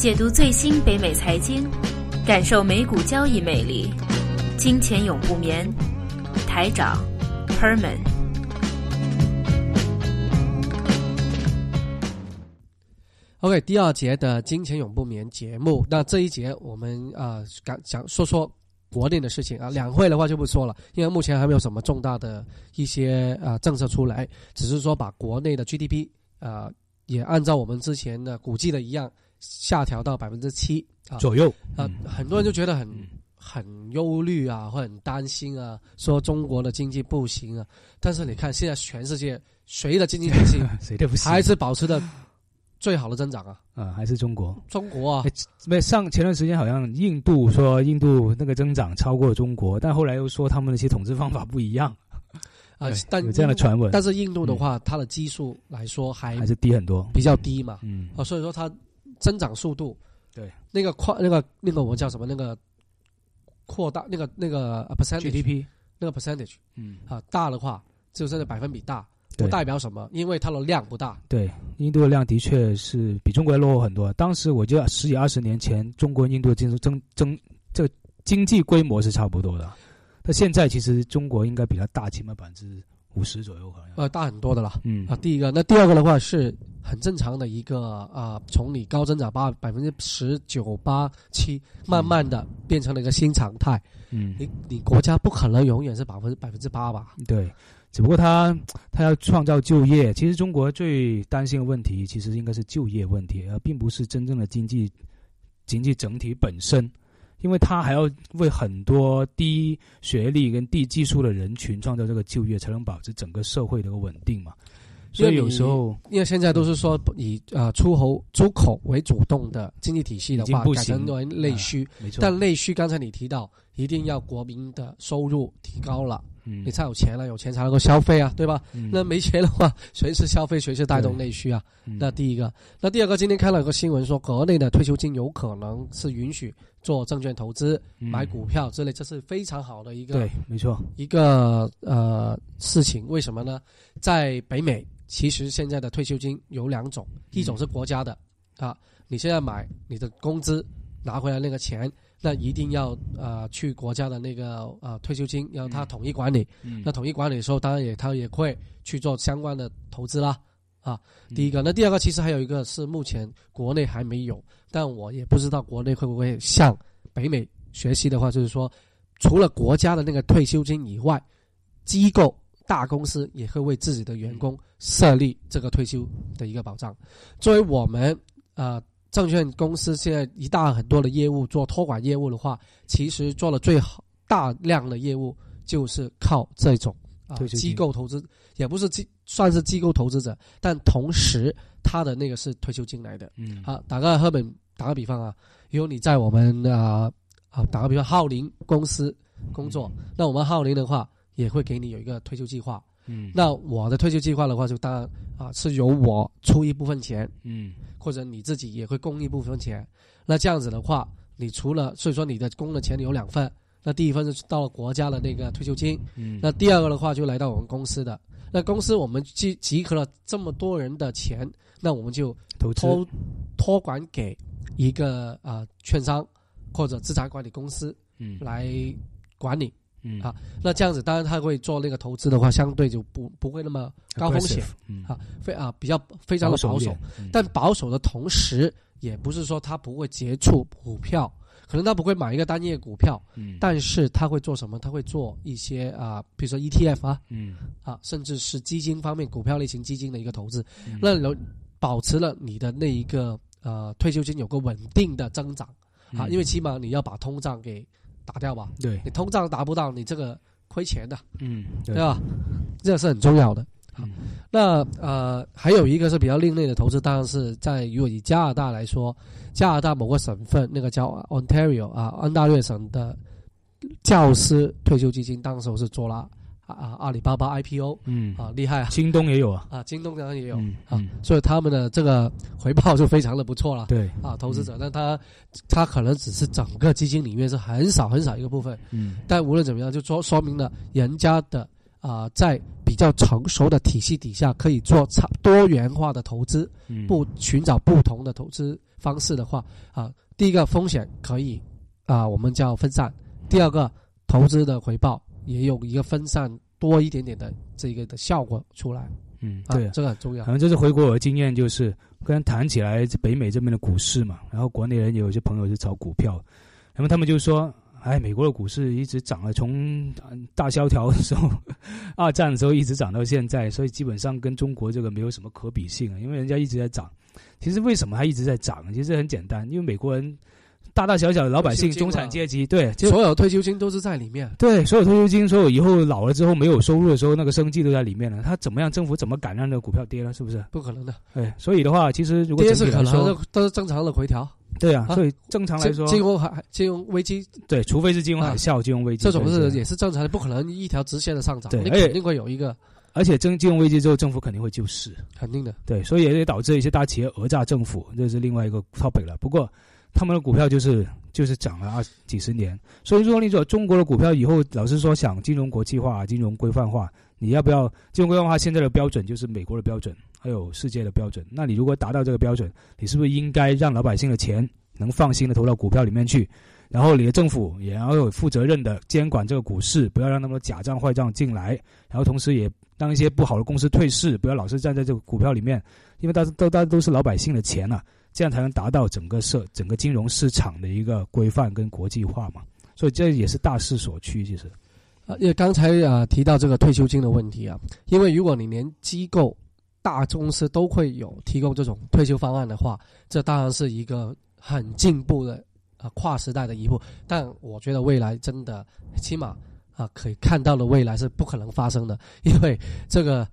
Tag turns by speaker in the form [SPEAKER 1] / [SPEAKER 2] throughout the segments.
[SPEAKER 1] 解读最新北美财经，感受美股交易魅力。金钱永不眠，台长 Herman。
[SPEAKER 2] OK，第二节的金钱永不眠节目，那这一节我们啊讲讲说说国内的事情啊，两会的话就不说了，因为目前还没有什么重大的一些啊政策出来，只是说把国内的 GDP 啊也按照我们之前的估计的一样。下调到百分之七
[SPEAKER 3] 左右
[SPEAKER 2] 啊，很多人就觉得很很忧虑啊，或很担心啊，说中国的经济不行啊。但是你看，现在全世界谁的经济不行
[SPEAKER 3] 谁都不行，
[SPEAKER 2] 还是保持的最好的增长啊？
[SPEAKER 3] 啊，还是中国？
[SPEAKER 2] 中国啊，
[SPEAKER 3] 没上前段时间好像印度说印度那个增长超过中国，但后来又说他们那些统治方法不一样
[SPEAKER 2] 啊。但
[SPEAKER 3] 有这样的传闻，
[SPEAKER 2] 但是印度的话，它的基数来说还
[SPEAKER 3] 还是低很多，
[SPEAKER 2] 比较低嘛。嗯啊，所以说它。增长速度，
[SPEAKER 3] 对
[SPEAKER 2] 那个扩那个那个我们叫什么？那个扩大那个那个 percentage，那个 percentage，嗯啊大的话就是百分比大，不代表什么，因为它的量不大。
[SPEAKER 3] 对，印度的量的确是比中国要落后很多。当时我记得十几二十年前，中国印度经济增增这个经济规模是差不多的。但现在其实中国应该比它大起码百分之五十左右，
[SPEAKER 2] 呃大很多的了。嗯啊，第一个，那第二个的话是。很正常的一个啊，从你高增长八百分之十九八七，慢慢的变成了一个新常态。嗯，你你国家不可能永远是百分之百分之八吧？
[SPEAKER 3] 对，只不过他他要创造就业。其实中国最担心的问题，其实应该是就业问题，而并不是真正的经济经济整体本身，因为他还要为很多低学历跟低技术的人群创造这个就业，才能保持整个社会的一个稳定嘛。所以有时候，
[SPEAKER 2] 因为现在都是说以呃出口出口为主动的经济体系的话，改成为内需。
[SPEAKER 3] 没错。
[SPEAKER 2] 但内需刚才你提到，一定要国民的收入提高了，嗯，你才有钱了，有钱才能够消费啊，对吧？那没钱的话，谁是消费，谁是带动内需啊？那第一个，那第二个，今天看了一个新闻说，国内的退休金有可能是允许做证券投资、买股票之类，这是非常好的一个
[SPEAKER 3] 对，没错，
[SPEAKER 2] 一个呃事情。为什么呢？在北美。其实现在的退休金有两种，一种是国家的，啊，你现在买你的工资拿回来那个钱，那一定要呃去国家的那个呃退休金，要他统一管理。那统一管理的时候，当然也他也会去做相关的投资啦，啊，第一个。那第二个其实还有一个是目前国内还没有，但我也不知道国内会不会向北美学习的话，就是说除了国家的那个退休金以外，机构。大公司也会为自己的员工设立这个退休的一个保障。作为我们呃证券公司现在一大很多的业务做托管业务的话，其实做了最好大量的业务就是靠这种啊机构投资，也不是机算是机构投资者，但同时他的那个是退休金来的。嗯，好，打个赫本打个比方啊，如果你在我们啊啊打个比方浩林公司工作，那我们浩林的话。也会给你有一个退休计划，嗯，那我的退休计划的话，就当然啊是由我出一部分钱，嗯，或者你自己也会供一部分钱，那这样子的话，你除了所以说你的供的钱有两份，那第一份是到了国家的那个退休金，嗯，那第二个的话就来到我们公司的，那公司我们集集合了这么多人的钱，那我们就托托管给一个啊券商或者资产管理公司，嗯，来管理。嗯。啊，那这样子，当然他会做那个投资的话，相对就不不会那么高风险，嗯。啊，非啊比较非常的保守，但保守的同时，也不是说他不会接触股票，可能他不会买一个单页股票，嗯，但是他会做什么？他会做一些啊，比如说 ETF 啊，嗯。啊，甚至是基金方面股票类型基金的一个投资，那能保持了你的那一个呃退休金有个稳定的增长啊，因为起码你要把通胀给。打掉吧，
[SPEAKER 3] 对
[SPEAKER 2] 你通胀达不到，你这个亏钱的，嗯，对吧？这个是很重要的。好，那呃，还有一个是比较另类的投资，当然是在如果以加拿大来说，加拿大某个省份那个叫 Ontario 啊，安大略省的教师退休基金，当时我是做了。啊，阿里巴巴 IPO，嗯，啊，厉害啊！
[SPEAKER 3] 京东也有啊，
[SPEAKER 2] 啊，京东当然也有啊，所以他们的这个回报就非常的不错了。
[SPEAKER 3] 对，
[SPEAKER 2] 啊，投资者，但他他可能只是整个基金里面是很少很少一个部分，嗯，但无论怎么样，就说说明了人家的啊、在比较成熟的体系底下，可以做差多元化的投资，
[SPEAKER 3] 嗯。
[SPEAKER 2] 不寻找不同的投资方式的话，啊，第一个风险可以啊，我们叫分散；第二个投资的回报也有一个分散多一点点的这个的效果出来
[SPEAKER 3] 嗯，
[SPEAKER 2] 啊
[SPEAKER 3] 对，，
[SPEAKER 2] 这个很重要
[SPEAKER 3] 可。能这是回国我的经验，就是跟人谈起来北美这边的股市嘛，然后国内人有些朋友是炒股票，那么他们就说，哎，美国的股市一直涨了，从呃大萧条的时候，二战的时候一直涨到现在，所以基本上跟中国这个没有什么可比性啊，因为人家一直在涨。其实为什么它一直在涨？其实很简单，因为美国人大大小小的老百姓、中产阶级，对，
[SPEAKER 2] 所有退休金都是在里面，
[SPEAKER 3] 对，所有退休金，所有以后老了之后没有收入的时候，那个生计都在里面了。他怎么样？政府怎么敢让那个股票跌了？是不是？
[SPEAKER 2] 不可能的，
[SPEAKER 3] 对，所以的话，其实如果
[SPEAKER 2] 跌是可能的，都是正常的回调。
[SPEAKER 3] 对啊，
[SPEAKER 2] 啊
[SPEAKER 3] 所以正常来说，
[SPEAKER 2] 金融海金融危机
[SPEAKER 3] 对，除非是金融海啸、金融危机
[SPEAKER 2] 这种是也是正常的，不可能一条直线的上涨，你肯定会有一个
[SPEAKER 3] 而且真金融危机之后，政府肯定会救市，
[SPEAKER 2] 肯定的。
[SPEAKER 3] 对，所以也导致一些大企业讹诈政府，这是另外一个 topic 了。不过他们的股票就是就是涨了二几十年，所以说你说中国的股票以后，老实说想金融国际化、金融规范化，你要不要金融规范化？现在的标准就是美国的标准，还有世界的标准。那你如果达到这个标准，你是不是应该让老百姓的钱能放心的投到股票里面去？然后你的政府也要有负责任的监管这个股市，不要让那么多假账坏账进来，然后同时也让一些不好的公司退市，不要老是站在这个股票里面，因为大家都大家都是老百姓的钱啊，这样才能达到整个社整个金融市场的一个规范跟国际化嘛。所以这也是大势所趋，其实。
[SPEAKER 2] 啊，因为刚才啊提到这个退休金的问题啊，因为如果你连机构、大公司都会有提供这种退休方案的话，这当然是一个很进步的啊跨时代的一步。但我觉得未来真的起码啊可以看到的未来是不可能发生的，因为这个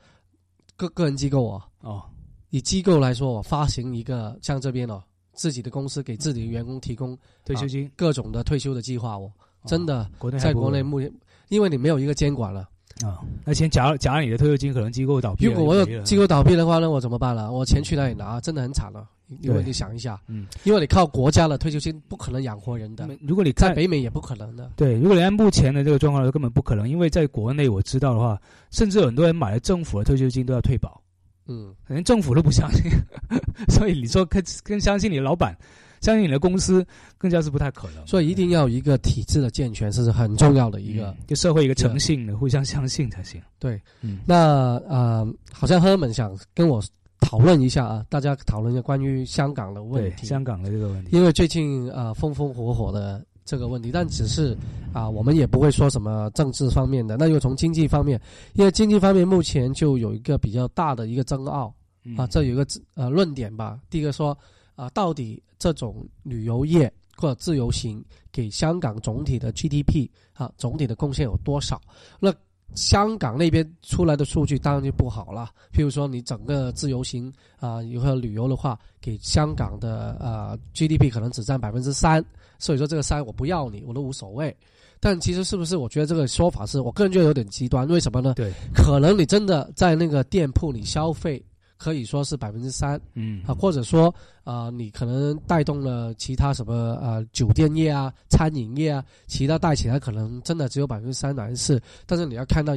[SPEAKER 2] 个个人机构啊，
[SPEAKER 3] 哦，
[SPEAKER 2] 以机构来说，我发行一个像这边哦，自己的公司给自己的员工提供
[SPEAKER 3] 退休金、
[SPEAKER 2] 各种的退休的计划哦，真的。
[SPEAKER 3] 哦国内
[SPEAKER 2] 在国内目前，因为你没有一个监管了。
[SPEAKER 3] 啊，那先假如假如你的退休金可能机构倒闭了，
[SPEAKER 2] 如果我有机构倒闭的话，那我怎么办了？我钱去哪里拿？真的很惨了。因为
[SPEAKER 3] 对
[SPEAKER 2] 你想一下，
[SPEAKER 3] 嗯，
[SPEAKER 2] 因为你靠国家的退休金不可能养活人的，
[SPEAKER 3] 如果你
[SPEAKER 2] 在北美也不可能的。
[SPEAKER 3] 对，如果你按目前的这个状况根本不可能，因为在国内我知道的话，甚至很多人买了政府的退休金都要退保，
[SPEAKER 2] 嗯，
[SPEAKER 3] 连政府都不相信，所以你说更更相信你的老板，相信你的公司，更加是不太可能。
[SPEAKER 2] 所以一定要有一个体制的健全，是很重要的一个。
[SPEAKER 3] 嗯就社会一个诚信的，互相相信才行。
[SPEAKER 2] 对，
[SPEAKER 3] 嗯，
[SPEAKER 2] 那呃，好像赫本想跟我讨论一下啊，大家讨论一下关于香港的问题。
[SPEAKER 3] 香港的这个问题，
[SPEAKER 2] 因为最近呃风风火火的这个问题，但只是啊、我们也不会说什么政治方面的。那又从经济方面，因为经济方面目前就有一个比较大的一个争拗
[SPEAKER 3] 嗯
[SPEAKER 2] 啊，这有一个呃论点吧。第一个说啊、到底这种旅游业或者自由行给香港总体的 GDP 啊总体的贡献有多少？那香港那边出来的数据当然就不好了。譬如说，你整个自由行啊，以后旅游的话，给香港的呃 GDP 可能只占百分之三，所以说这个三我不要你，我都无所谓。但其实是不是？我觉得这个说法是我个人觉得有点极端。为什么呢？
[SPEAKER 3] 对，
[SPEAKER 2] 可能你真的在那个店铺里消费，可以说是百分之三
[SPEAKER 3] 嗯
[SPEAKER 2] 啊，或者说啊、呃你可能带动了其他什么呃酒店业啊、餐饮业啊，其他带起来可能真的只有百分之三、百分之四，但是你要看到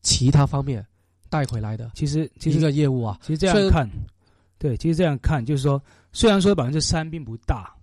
[SPEAKER 2] 其他方面带回来的
[SPEAKER 3] 其实其
[SPEAKER 2] 一
[SPEAKER 3] 实
[SPEAKER 2] 个业务啊，
[SPEAKER 3] 其实这样看，对，其实这样看就是说，虽然说百分之三并不大，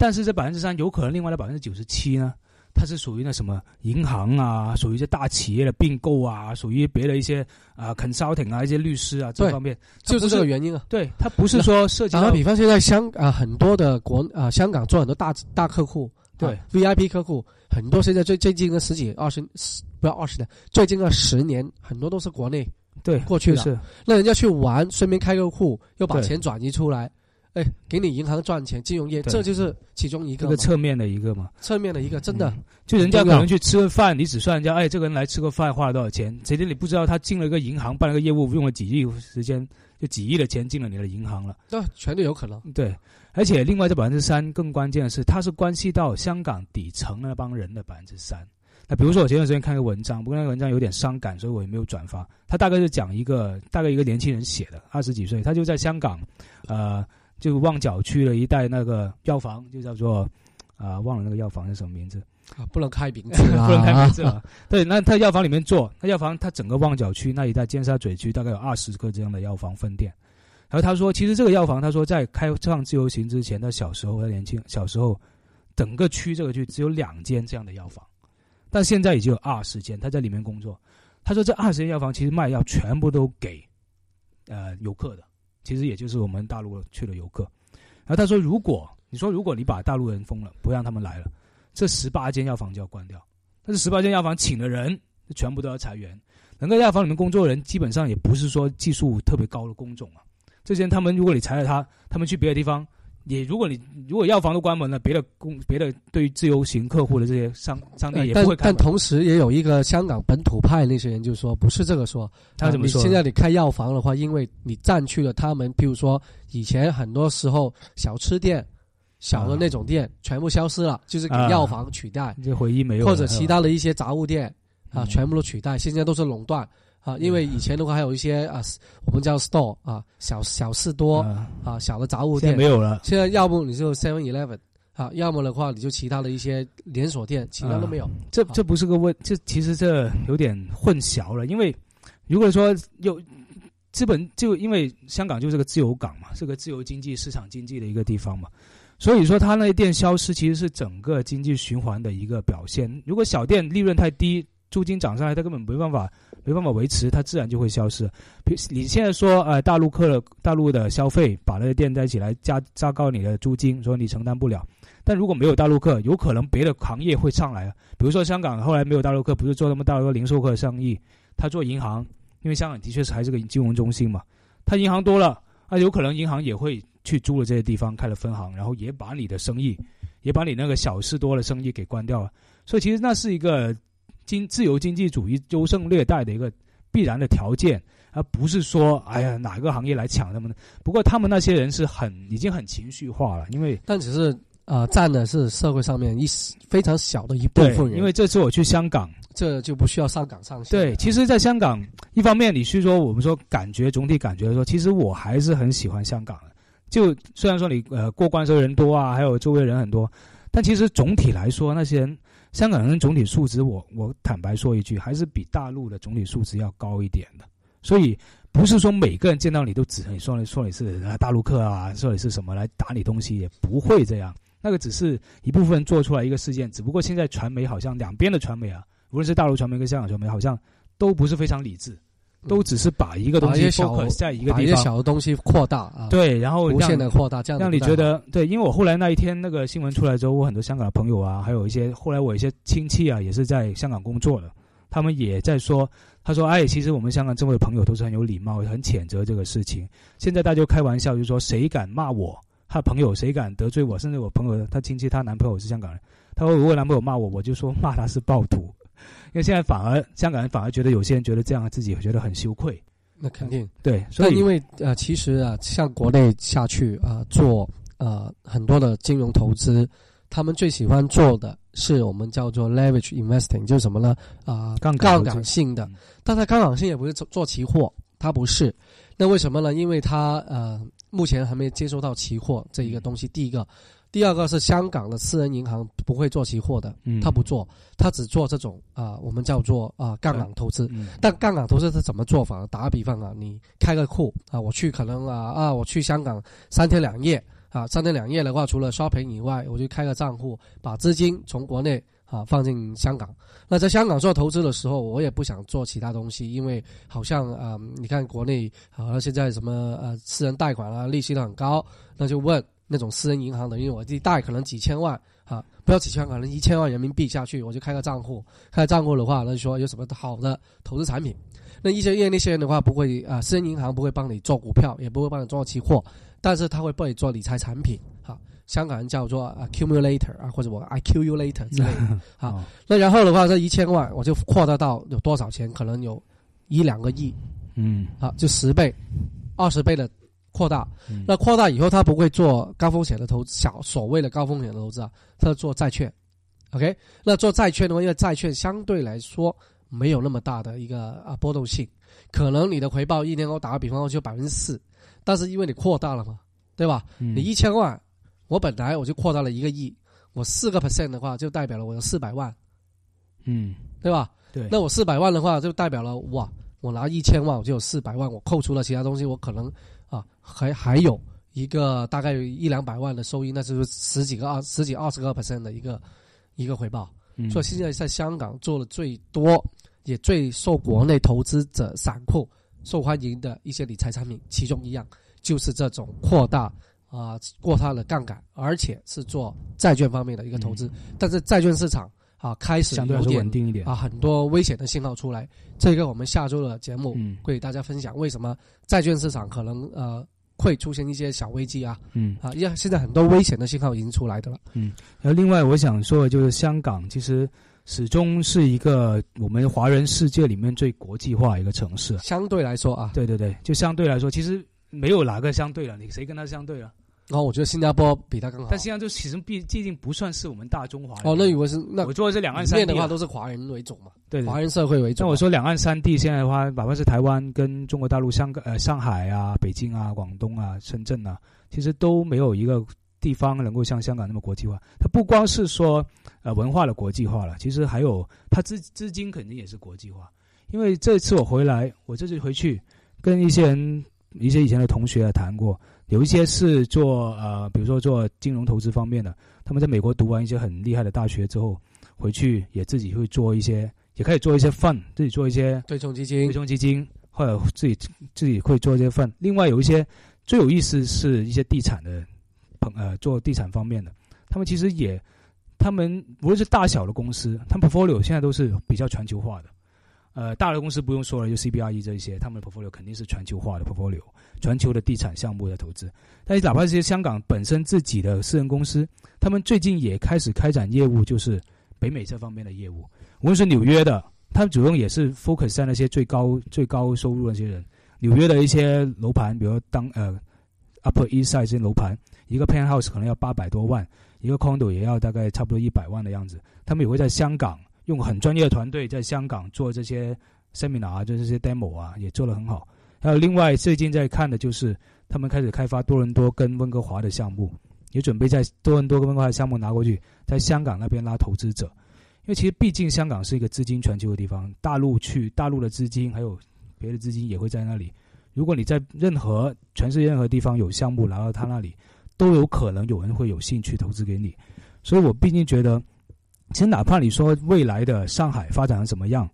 [SPEAKER 3] 但是这百分之三有可能另外的百分之九十七呢，它是属于那什么银行啊，属于这大企业的并购啊，属于别的一些啊、consulting 啊一些律师啊这方面，
[SPEAKER 2] 就是这个原因啊。
[SPEAKER 3] 对，它不是说涉及到
[SPEAKER 2] 打个比方，现在香啊、很多的国啊、香港做很多大大客户，
[SPEAKER 3] 对。
[SPEAKER 2] 啊 VIP 客户，很多现在最最近的十几二十十不要二十年，最近的十年很多都是国内，
[SPEAKER 3] 对
[SPEAKER 2] 过去了
[SPEAKER 3] 就是。
[SPEAKER 2] 那人家去玩，顺便开个户，又把钱转移出来，哎，给你银行赚钱，金融业这就是其中一个
[SPEAKER 3] 侧面的一个嘛，
[SPEAKER 2] 侧面的一个，真的
[SPEAKER 3] 嗯就人家可能去吃个饭，你只算人家，哎，这个人来吃个饭花了多少钱，谁知你不知道他进了一个银行办了个业务，用了几亿时间，就几亿的钱进了你的银行了。
[SPEAKER 2] 那全都有可能。
[SPEAKER 3] 对，而且另外这百分之三更关键的是，它是关系到香港底层那帮人的百分之三。那比如说我前段时间看个文章，不过那个文章有点伤感，所以我也没有转发。他大概是讲一个大概一个年轻人写的，二十几岁，他就在香港，呃，就旺角区的一带那个药房，就叫做啊、忘了那个药房是什么名字。
[SPEAKER 2] 啊，不能开名字啊，
[SPEAKER 3] 不能开名字了。对，那他药房里面做，那药房他整个旺角区那一带尖沙咀区大概有二十个这样的药房分店。然后他说，其实这个药房，他说在开创自由行之前，他小时候他年轻小时候，整个区这个区只有两间这样的药房，但现在已经有二十间，他在里面工作。他说这二十间药房其实卖药全部都给呃游客的，其实也就是我们大陆去的游客。然后他说，如果你说如果你把大陆人封了，不让他们来了，这十八间药房就要关掉。但是十八间药房请的人全部都要裁员，能够在药房里面工作的人基本上也不是说技术特别高的工种啊。这些他们如果你裁了他，他们去别的地方，也如果你如果药房都关门了，别的公别的对于自由行客户的这些商商店也不会开
[SPEAKER 2] 但同时也有一个香港本土派那些人就说，不是这个说，
[SPEAKER 3] 他怎么说？
[SPEAKER 2] 现在你开药房的话，因为你占据了他们，譬如说以前很多时候小吃店、小的那种店全部消失了，就是给药房取代，
[SPEAKER 3] 这回忆没有，
[SPEAKER 2] 或者其他的一些杂物店啊，全部都取代，现在都是垄断。啊，因为以前的话还有一些啊，我们叫 store 啊，小小事多啊，小的杂物店
[SPEAKER 3] 没有了。
[SPEAKER 2] 现在要不你就 Seven Eleven 啊，要么的话你就其他的一些连锁店，其他都没有。
[SPEAKER 3] 这这不是个问，这其实这有点混淆了。因为如果说有资本，就因为香港就是个自由港嘛，是个自由经济市场经济的一个地方嘛，所以说它那些店消失，其实是整个经济循环的一个表现。如果小店利润太低，租金涨上来，它根本没办法。没办法维持，它自然就会消失。比你现在说，呃，大陆客大陆的消费，把那个店带起来加加高你的租金，说你承担不了。但如果没有大陆客，有可能别的行业会上来啊。比如说香港后来没有大陆客，不是做那么大的零售客生意，他做银行，因为香港的确是还是个金融中心嘛。他银行多了，那有可能银行也会去租了这些地方开了分行，然后也把你的生意，也把你那个小事多的生意给关掉了。所以其实那是一个。经自由经济主义优胜劣汰的一个必然的条件，而不是说哎呀哪个行业来抢他们。不过他们那些人是很已经很情绪化了，因为
[SPEAKER 2] 但只是呃占的是社会上面一非常小的一部分人。
[SPEAKER 3] 因为这次我去香港，
[SPEAKER 2] 这就不需要上岗上线。
[SPEAKER 3] 对，其实，在香港一方面，你是说我们说感觉总体感觉说，其实我还是很喜欢香港的。就虽然说你呃过关时候人多啊，还有周围人很多，但其实总体来说那些人。香港人总体素质，我我坦白说一句，还是比大陆的总体素质要高一点的。所以不是说每个人见到你都只你说你说你是大陆客啊，说你是什么来打你东西，也不会这样。那个只是一部分做出来一个事件，只不过现在传媒好像两边的传媒啊，无论是大陆传媒跟香港传媒，好像都不是非常理智。都只是把一个东西 focus 在一个地
[SPEAKER 2] 方，把一些小的东西扩大啊，
[SPEAKER 3] 对，然后
[SPEAKER 2] 无限的扩大，这样
[SPEAKER 3] 让你觉得对。因为我后来那一天那个新闻出来之后，我很多香港的朋友啊，还有一些后来我一些亲戚啊，也是在香港工作的，他们也在说，他说，哎，其实我们香港这位朋友都是很有礼貌，很谴责这个事情。现在大家开玩笑，就说谁敢骂我，他朋友谁敢得罪我，甚至我朋友他亲戚他男朋友是香港人，他说如果男朋友骂我，我就说骂他是暴徒，因为现在反而香港人反而觉得有些人觉得这样自己觉得很羞愧。
[SPEAKER 2] 那肯定
[SPEAKER 3] 对，所以
[SPEAKER 2] 因为呃，其实啊，像国内下去啊，做呃很多的金融投资，他们最喜欢做的是我们叫做 leverage investing，就是什么呢？啊，杠杆性的。但它杠杆性也不是做做期货，它不是。那为什么呢？因为它呃，目前还没接收到期货这一个东西。第一个。第二个是香港的私人银行不会做期货的，他不做，他只做这种啊，我们叫做啊杠杆投资。但杠杆投资是怎么做法？打个比方啊，你开个库啊，我去可能啊啊，我去香港三天两夜啊，三天两夜的话，除了刷屏以外，我就开个账户，把资金从国内啊放进香港。那在香港做投资的时候，我也不想做其他东西，因为好像啊，你看国内好像现在什么呃私人贷款啊，利息都很高，那就问。那种私人银行的，因为我一贷可能几千万啊，不要几千万，可能一千万人民币下去，我就开个账户。开账户的话，那就说有什么好的投资产品。那一些因为那些人的话，不会啊，私人银行不会帮你做股票，也不会帮你做期货，但是他会帮你做理财产品。啊，香港人叫做 accumulator 啊，或者我 accumulator 之类的。啊，那然后的话，这一千万我就扩大到有多少钱？可能有一两个亿。
[SPEAKER 3] 嗯，
[SPEAKER 2] 好，就十倍、二十倍的。扩大，那扩大以后，他不会做高风险的投资，小所谓的高风险的投资啊，他做债券，OK？那做债券的话，因为债券相对来说没有那么大的一个啊波动性，可能你的回报一年我打个比方就百分之四，但是因为你扩大了嘛，对吧？你一千万，我本来我就扩大了一个亿，我四个 percent 的话，就代表了我有四百万，
[SPEAKER 3] 嗯，
[SPEAKER 2] 对吧？
[SPEAKER 3] 对，
[SPEAKER 2] 那我四百万的话，就代表了哇，我拿一千万，我就有四百万，我扣除了其他东西，我可能啊还还有一个大概有一两百万的收益，那就是十几个二十几二十个 percent 的一个一个回报。
[SPEAKER 3] 嗯
[SPEAKER 2] 所以现在在香港做的最多，也最受国内投资者散户受欢迎的一些理财产品，其中一样就是这种扩大啊、过大的杠杆，而且是做债券方面的一个投资。但是债券市场啊开始
[SPEAKER 3] 相对来说
[SPEAKER 2] 有点
[SPEAKER 3] 稳定一点
[SPEAKER 2] 啊很多危险的信号出来。这个我们下周的节目
[SPEAKER 3] 嗯
[SPEAKER 2] 会给大家分享为什么债券市场可能呃会出现一些小危机啊
[SPEAKER 3] 嗯。
[SPEAKER 2] 啊，因为现在很多危险的信号已经出来的了。
[SPEAKER 3] 嗯然后另外我想说的就是，香港其实始终是一个我们华人世界里面最国际化一个城市。
[SPEAKER 2] 相对来说啊，
[SPEAKER 3] 对对对，就相对来说，其实没有哪个相对了，你谁跟他相对了？
[SPEAKER 2] 然后我觉得新加坡比它更好。
[SPEAKER 3] 但实际上就其实毕毕竟不算是我们大中华的
[SPEAKER 2] 哦，那以为是那
[SPEAKER 3] 我做的是两岸
[SPEAKER 2] 三地的话都是华人为主嘛，
[SPEAKER 3] 对对
[SPEAKER 2] 华人社会为主。
[SPEAKER 3] 那我说两岸三地现在的话，哪怕是台湾跟中国大陆、香港、呃上海啊、北京啊、广东啊、深圳啊，其实都没有一个地方能够像香港那么国际化。它不光是说呃文化的国际化了，其实还有它资资金肯定也是国际化。因为这次我回来，我这次回去跟一些人、一些以前的同学谈过，有一些是做呃，比如说做金融投资方面的，他们在美国读完一些很厉害的大学之后，回去也自己会做一些，也可以做一些 fund，自己做一些
[SPEAKER 2] 对冲基金对，
[SPEAKER 3] 冲基金，或者自己自己会做一些 fund。另外有一些最有意思是一些地产的朋呃做地产方面的，他们其实也他们无论是大小的公司，他们 portfolio 现在都是比较全球化的。呃，大的公司不用说了，就 CBRE 这一些，他们的 portfolio 肯定是全球化的 portfolio，全球的地产项目的投资。但是哪怕这些香港本身自己的私人公司，他们最近也开始开展业务，就是北美这方面的业务。无论是纽约的，他们主要也是 focus 在那些最高最高收入那些人。纽约的一些楼盘，比如当呃 Upper East Side 这些楼盘，一个 penthouse 可能要八百多万，一个 condo 也要大概差不多一百万的样子。他们也会在香港用很专业的团队在香港做这些 seminar 啊，就这些 demo 啊，也做得很好。还有另外最近在看的就是他们开始开发多伦多跟温哥华的项目，也准备在多伦多跟温哥华的项目拿过去，在香港那边拉投资者。因为其实毕竟香港是一个资金全球的地方，大陆去大陆的资金还有别的资金也会在那里。如果你在任何全世界任何地方有项目拿到他那里，都有可能有人会有兴趣投资给你。所以我毕竟觉得，其实哪怕你说未来的上海发展的怎么样，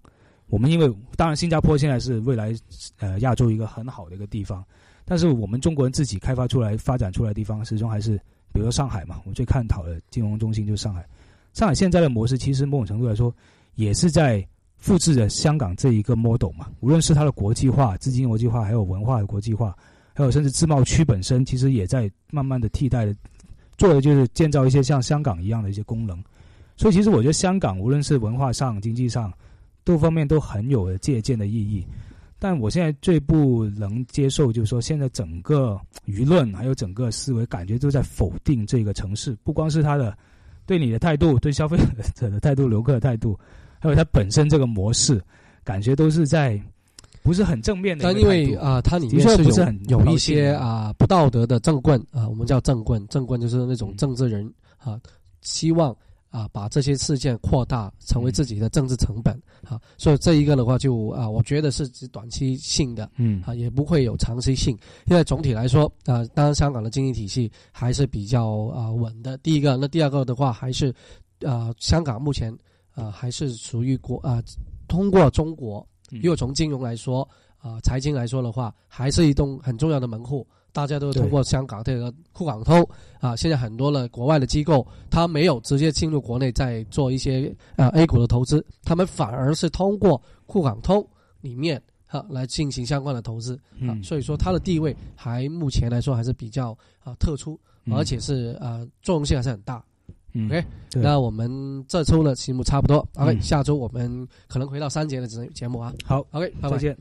[SPEAKER 3] 我们因为当然新加坡现在是未来呃亚洲一个很好的一个地方，但是我们中国人自己开发出来发展出来的地方，始终还是比如说上海嘛，我最看好的金融中心就是上海。上海现在的模式其实某种程度来说，也是在复制着香港这一个 model 嘛。无论是它的国际化、资金国际化，还有文化的国际化，还有甚至自贸区本身，其实也在慢慢的替代，做的就是建造一些像香港一样的一些功能。所以其实我觉得香港无论是文化上、经济上，各方面都很有借鉴的意义。但我现在最不能接受，就是说现在整个舆论还有整个思维，感觉都在否定这个城市，不光是他的对你的态度、对消费者的态度、游客的态度，还有它本身这个模式，感觉都是在不是很正面的。
[SPEAKER 2] 因为啊、它里面
[SPEAKER 3] 确
[SPEAKER 2] 是有
[SPEAKER 3] 不是很
[SPEAKER 2] 有一些啊、不道德的政棍啊、我们叫政棍，政棍就是那种
[SPEAKER 3] 嗯
[SPEAKER 2] 政治人啊，希望啊把这些事件扩大，成为自己的政治成本啊，所以这一个的话就啊，我觉得是指短期性的。
[SPEAKER 3] 嗯
[SPEAKER 2] 啊，也不会有长期性，因为总体来说，啊，当然香港的经济体系还是比较啊稳的。第一个，那第二个的话，还是啊，香港目前啊还是属于国啊，通过中国，
[SPEAKER 3] 嗯
[SPEAKER 2] 如果从金融来说啊，财经来说的话，还是一栋很重要的门户。大家都通过香港这个沪港通啊，现在很多的国外的机构，它没有直接进入国内在做一些呃 A 股的投资，他们反而是通过沪港通里面哈、来进行相关的投资啊，
[SPEAKER 3] 嗯
[SPEAKER 2] 所以说它的地位还目前来说还是比较啊特殊，而且是呃作用性还是很大。
[SPEAKER 3] 嗯
[SPEAKER 2] OK，
[SPEAKER 3] 对
[SPEAKER 2] 那我们这周的题目差不多，OK，、
[SPEAKER 3] 嗯
[SPEAKER 2] 下周我们可能回到三节的节节目啊。
[SPEAKER 3] 好
[SPEAKER 2] ，OK，拜拜
[SPEAKER 3] 再。见。